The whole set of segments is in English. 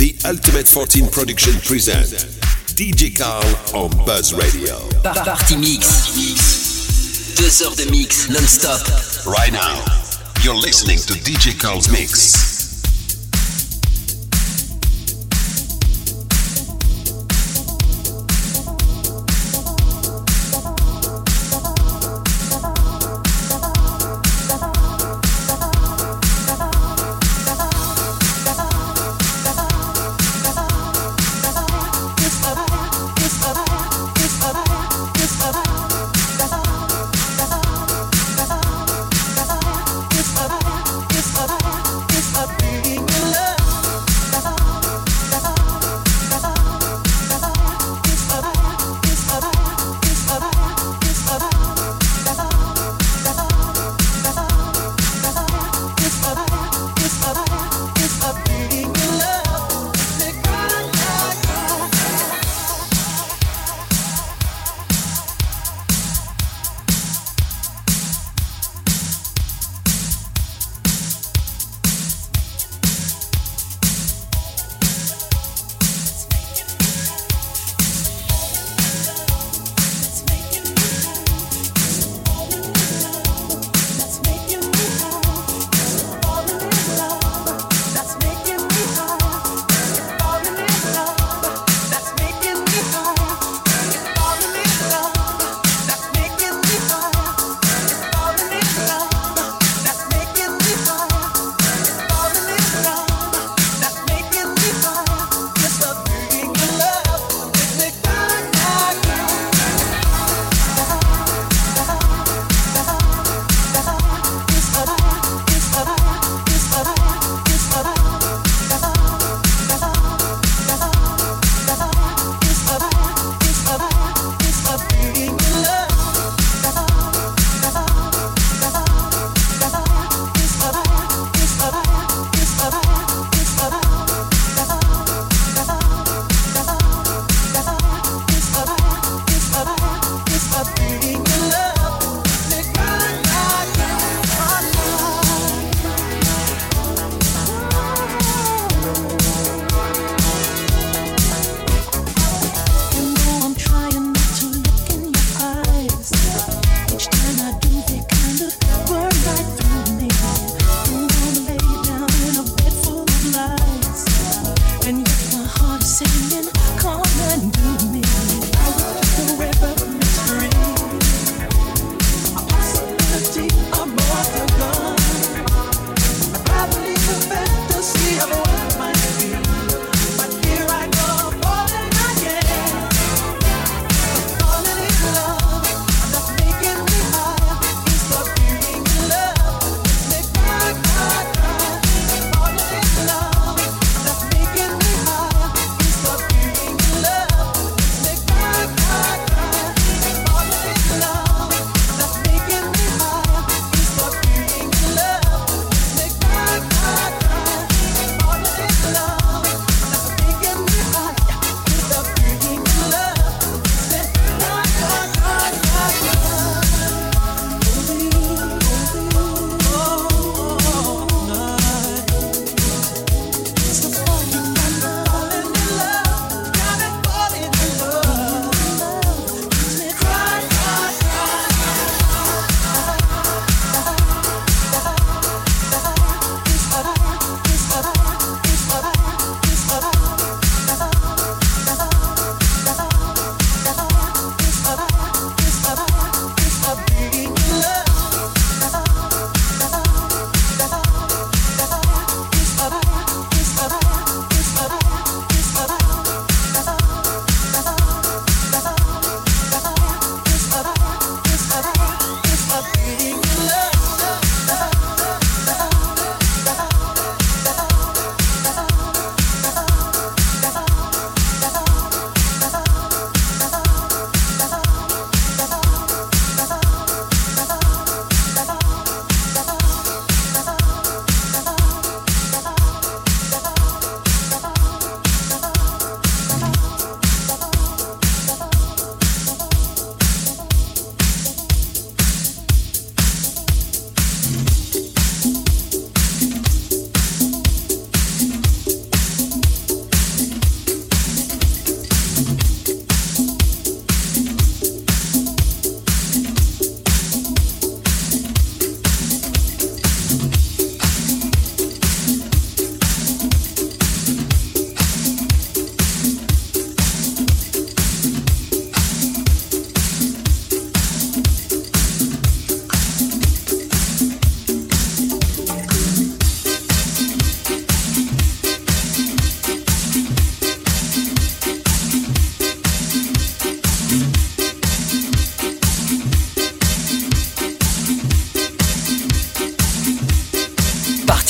The Ultimate 14 Production present DJ Carl on Buzz Radio. Party Mix. Deux heures de mix non-stop. Right now, you're listening to DJ Carl's Mix.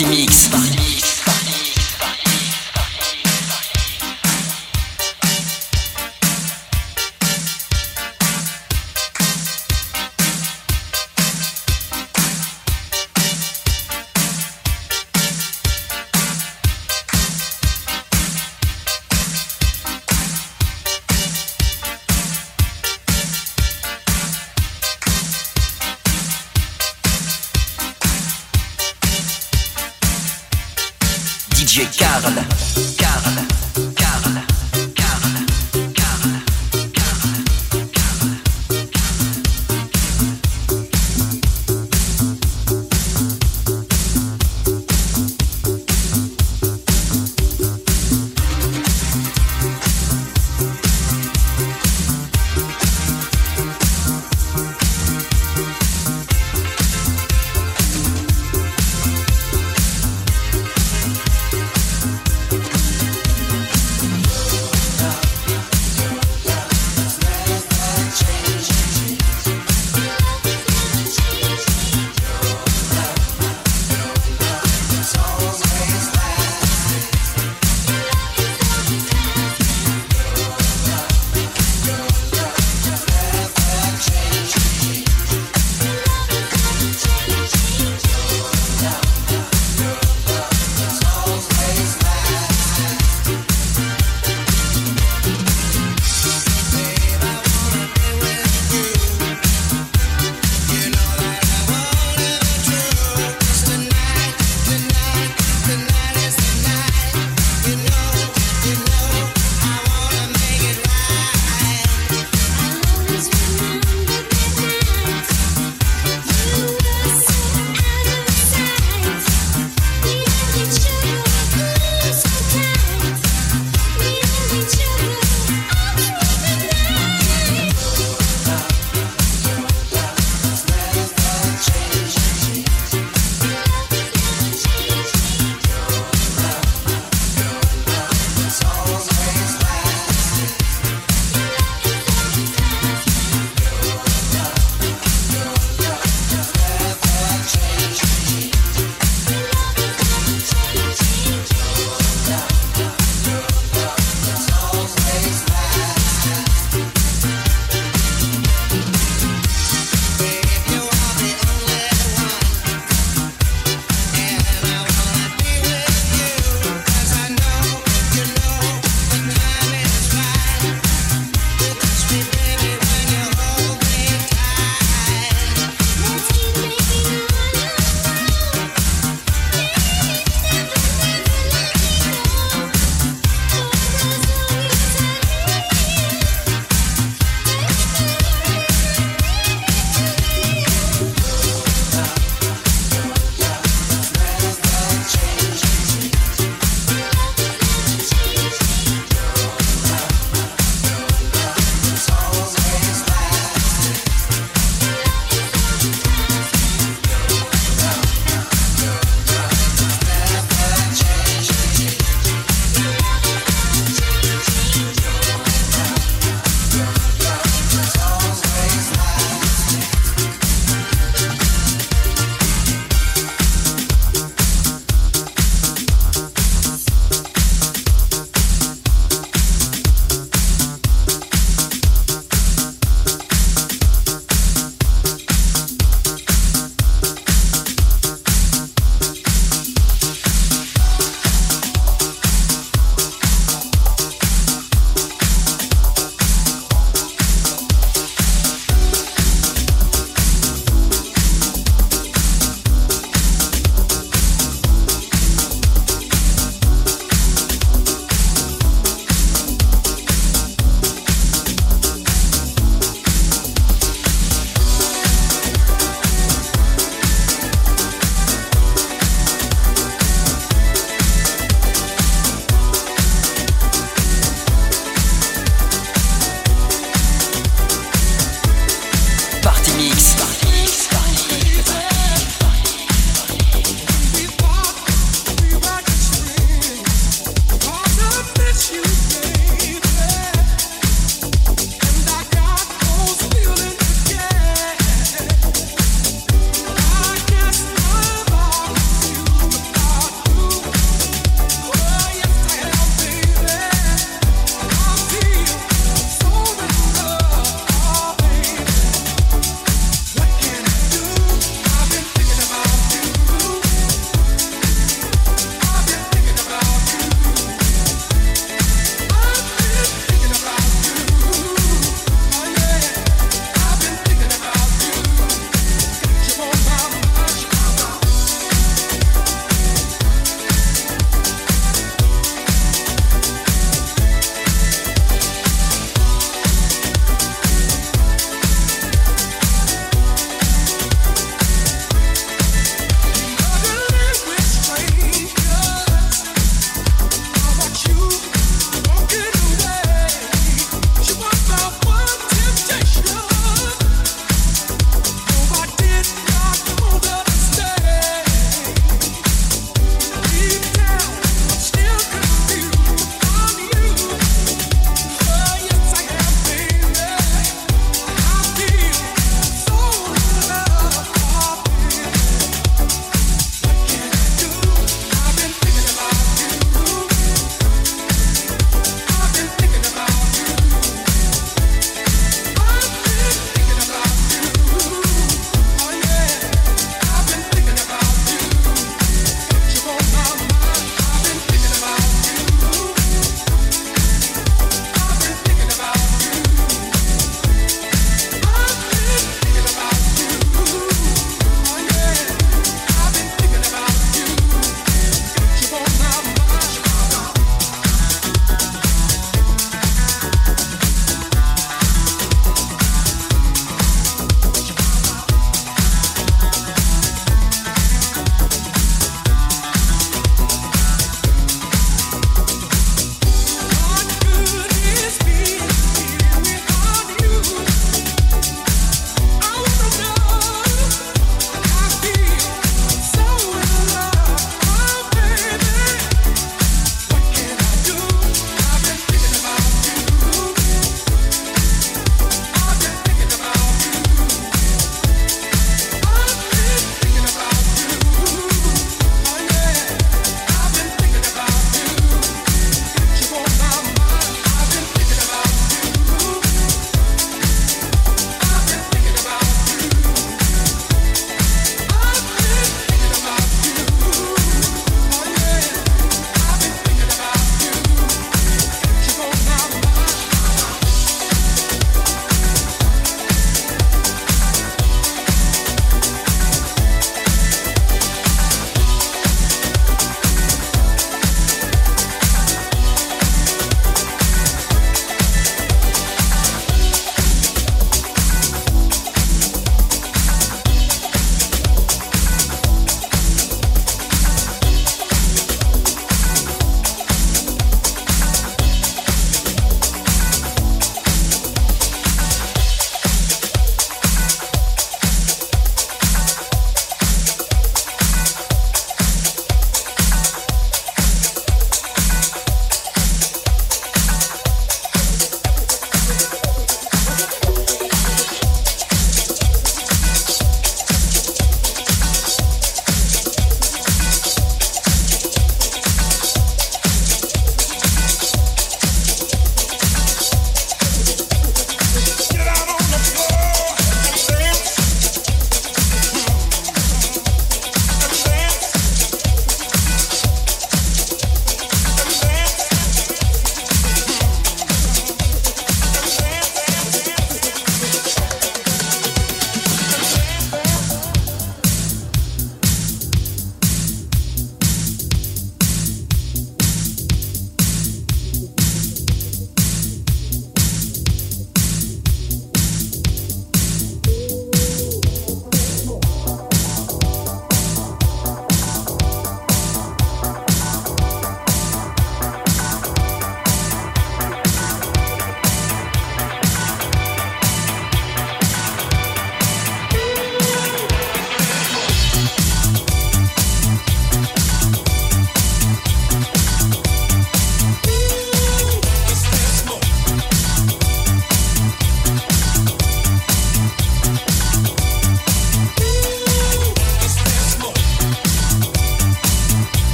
Party Mix. Party.